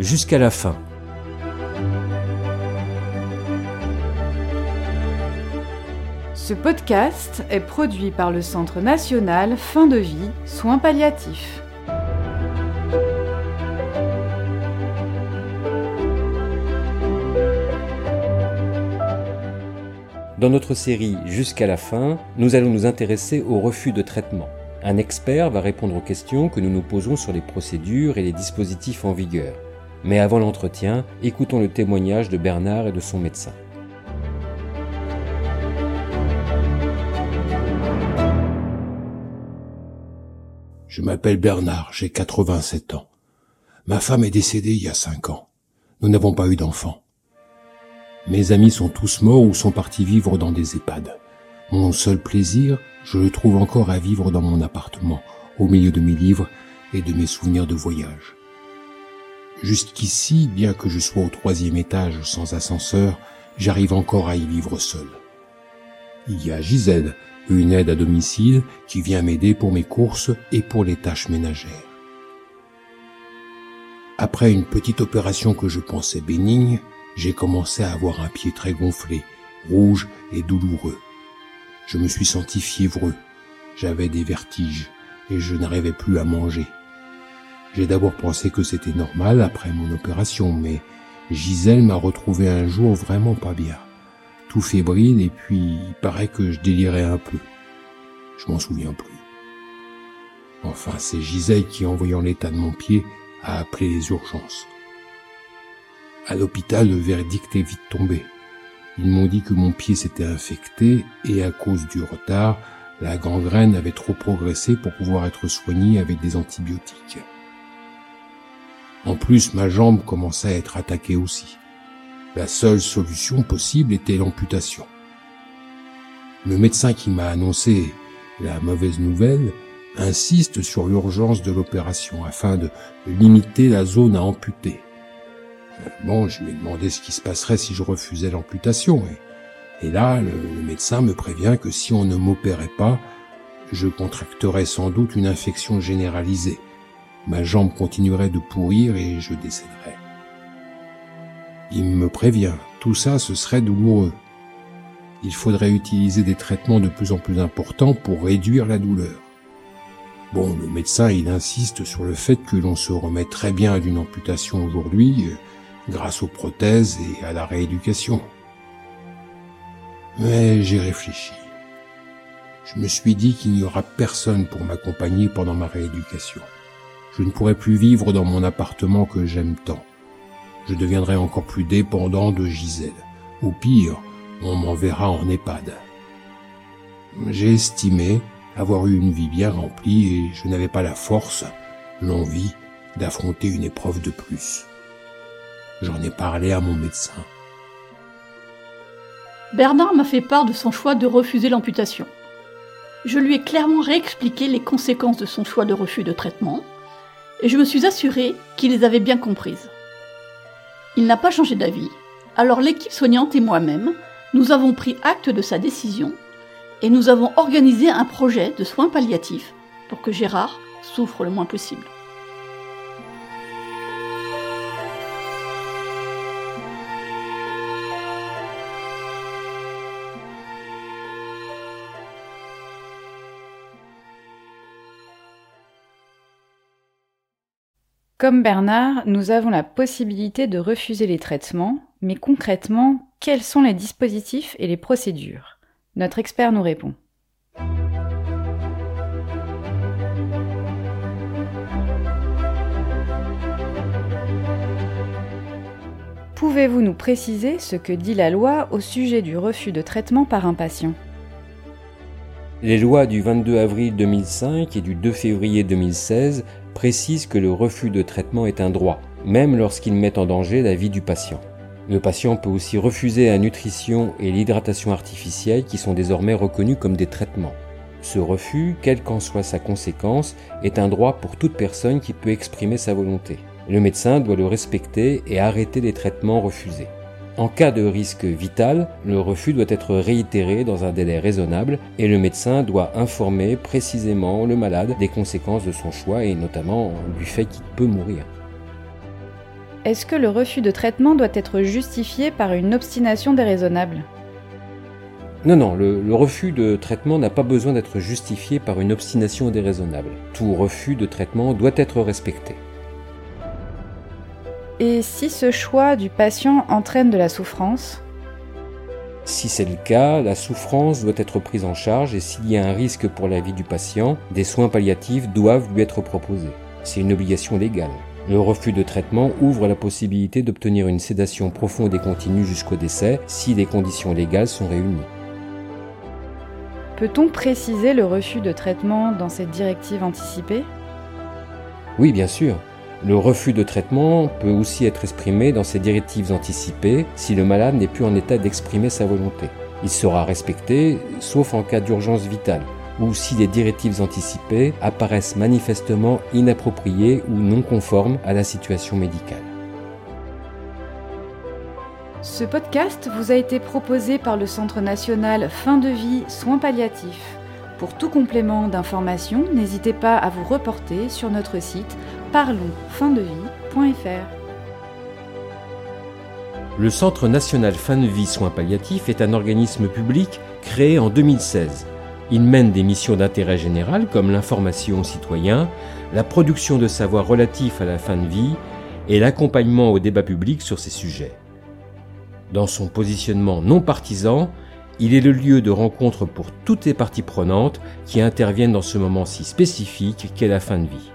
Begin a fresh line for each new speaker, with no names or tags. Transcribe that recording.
jusqu'à la fin.
Ce podcast est produit par le Centre national Fin de vie, soins palliatifs.
Dans notre série Jusqu'à la fin, nous allons nous intéresser au refus de traitement. Un expert va répondre aux questions que nous nous posons sur les procédures et les dispositifs en vigueur. Mais avant l'entretien, écoutons le témoignage de Bernard et de son médecin.
Je m'appelle Bernard, j'ai 87 ans. Ma femme est décédée il y a 5 ans. Nous n'avons pas eu d'enfants. Mes amis sont tous morts ou sont partis vivre dans des EHPAD. Mon seul plaisir, je le trouve encore à vivre dans mon appartement, au milieu de mes livres et de mes souvenirs de voyage. Jusqu'ici, bien que je sois au troisième étage sans ascenseur, j'arrive encore à y vivre seul. Il y a Gisèle, une aide à domicile, qui vient m'aider pour mes courses et pour les tâches ménagères. Après une petite opération que je pensais bénigne, j'ai commencé à avoir un pied très gonflé, rouge et douloureux. Je me suis senti fiévreux, j'avais des vertiges et je n'arrivais plus à manger. J'ai d'abord pensé que c'était normal après mon opération, mais Gisèle m'a retrouvé un jour vraiment pas bien, tout fébrile et puis il paraît que je délirais un peu. Je m'en souviens plus. Enfin, c'est Gisèle qui, en voyant l'état de mon pied, a appelé les urgences. À l'hôpital, le verdict est vite tombé. Ils m'ont dit que mon pied s'était infecté et à cause du retard, la gangrène avait trop progressé pour pouvoir être soignée avec des antibiotiques. En plus, ma jambe commençait à être attaquée aussi. La seule solution possible était l'amputation. Le médecin qui m'a annoncé la mauvaise nouvelle insiste sur l'urgence de l'opération afin de limiter la zone à amputer. Bon, je lui ai demandé ce qui se passerait si je refusais l'amputation. Et, là, le, le, médecin me prévient que si on ne m'opérait pas, je contracterais sans doute une infection généralisée. Ma jambe continuerait de pourrir et je décéderais. Il me prévient, tout ça, ce serait douloureux. Il faudrait utiliser des traitements de plus en plus importants pour réduire la douleur. Bon, le médecin, il insiste sur le fait que l'on se remet très bien d'une amputation aujourd'hui, grâce aux prothèses et à la rééducation. Mais j'ai réfléchi. Je me suis dit qu'il n'y aura personne pour m'accompagner pendant ma rééducation. Je ne pourrai plus vivre dans mon appartement que j'aime tant. Je deviendrai encore plus dépendant de Gisèle. Ou pire, on m'enverra en EHPAD. J'ai estimé avoir eu une vie bien remplie et je n'avais pas la force, l'envie d'affronter une épreuve de plus. J'en ai parlé à mon médecin.
Bernard m'a fait part de son choix de refuser l'amputation. Je lui ai clairement réexpliqué les conséquences de son choix de refus de traitement, et je me suis assuré qu'il les avait bien comprises. Il n'a pas changé d'avis, alors l'équipe soignante et moi-même, nous avons pris acte de sa décision, et nous avons organisé un projet de soins palliatifs pour que Gérard souffre le moins possible.
Comme Bernard, nous avons la possibilité de refuser les traitements, mais concrètement, quels sont les dispositifs et les procédures? Notre expert nous répond. Pouvez-vous nous préciser ce que dit la loi au sujet du refus de traitement par un patient?
Les lois du 22 avril 2005 et du 2 février 2016 précisent que le refus de traitement est un droit, même lorsqu'il met en danger la vie du patient. Le patient peut aussi refuser la nutrition et l'hydratation artificielle qui sont désormais reconnus comme des traitements. Ce refus, quelle qu'en soit sa conséquence, est un droit pour toute personne qui peut exprimer sa volonté. Le médecin doit le respecter et arrêter les traitements refusés. En cas de risque vital, le refus doit être réitéré dans un délai raisonnable et le médecin doit informer précisément le malade des conséquences de son choix et notamment du fait qu'il peut mourir.
Est-ce que le refus de traitement doit être justifié par une obstination déraisonnable?
Non, non, le, le refus de traitement n'a pas besoin d'être justifié par une obstination déraisonnable. Tout refus de traitement doit être respecté.
Et si ce choix du patient entraîne de la souffrance
Si c'est le cas, la souffrance doit être prise en charge et s'il y a un risque pour la vie du patient, des soins palliatifs doivent lui être proposés. C'est une obligation légale. Le refus de traitement ouvre la possibilité d'obtenir une sédation profonde et continue jusqu'au décès si les conditions légales sont réunies.
Peut-on préciser le refus de traitement dans cette directive anticipée?
Oui, bien sûr. Le refus de traitement peut aussi être exprimé dans ces directives anticipées si le malade n'est plus en état d'exprimer sa volonté. Il sera respecté, sauf en cas d'urgence vitale, ou si les directives anticipées apparaissent manifestement inappropriées ou non conformes à la situation médicale.
Ce podcast vous a été proposé par le Centre national Fin de vie soins palliatifs. Pour tout complément d'information, n'hésitez pas à vous reporter sur notre site parlonsfindevie.fr.
Le Centre national Fin de vie soins palliatifs est un organisme public créé en 2016. Il mène des missions d'intérêt général comme l'information aux citoyens, la production de savoirs relatifs à la fin de vie et l'accompagnement au débat public sur ces sujets. Dans son positionnement non partisan, il est le lieu de rencontre pour toutes les parties prenantes qui interviennent dans ce moment si spécifique qu'est la fin de vie.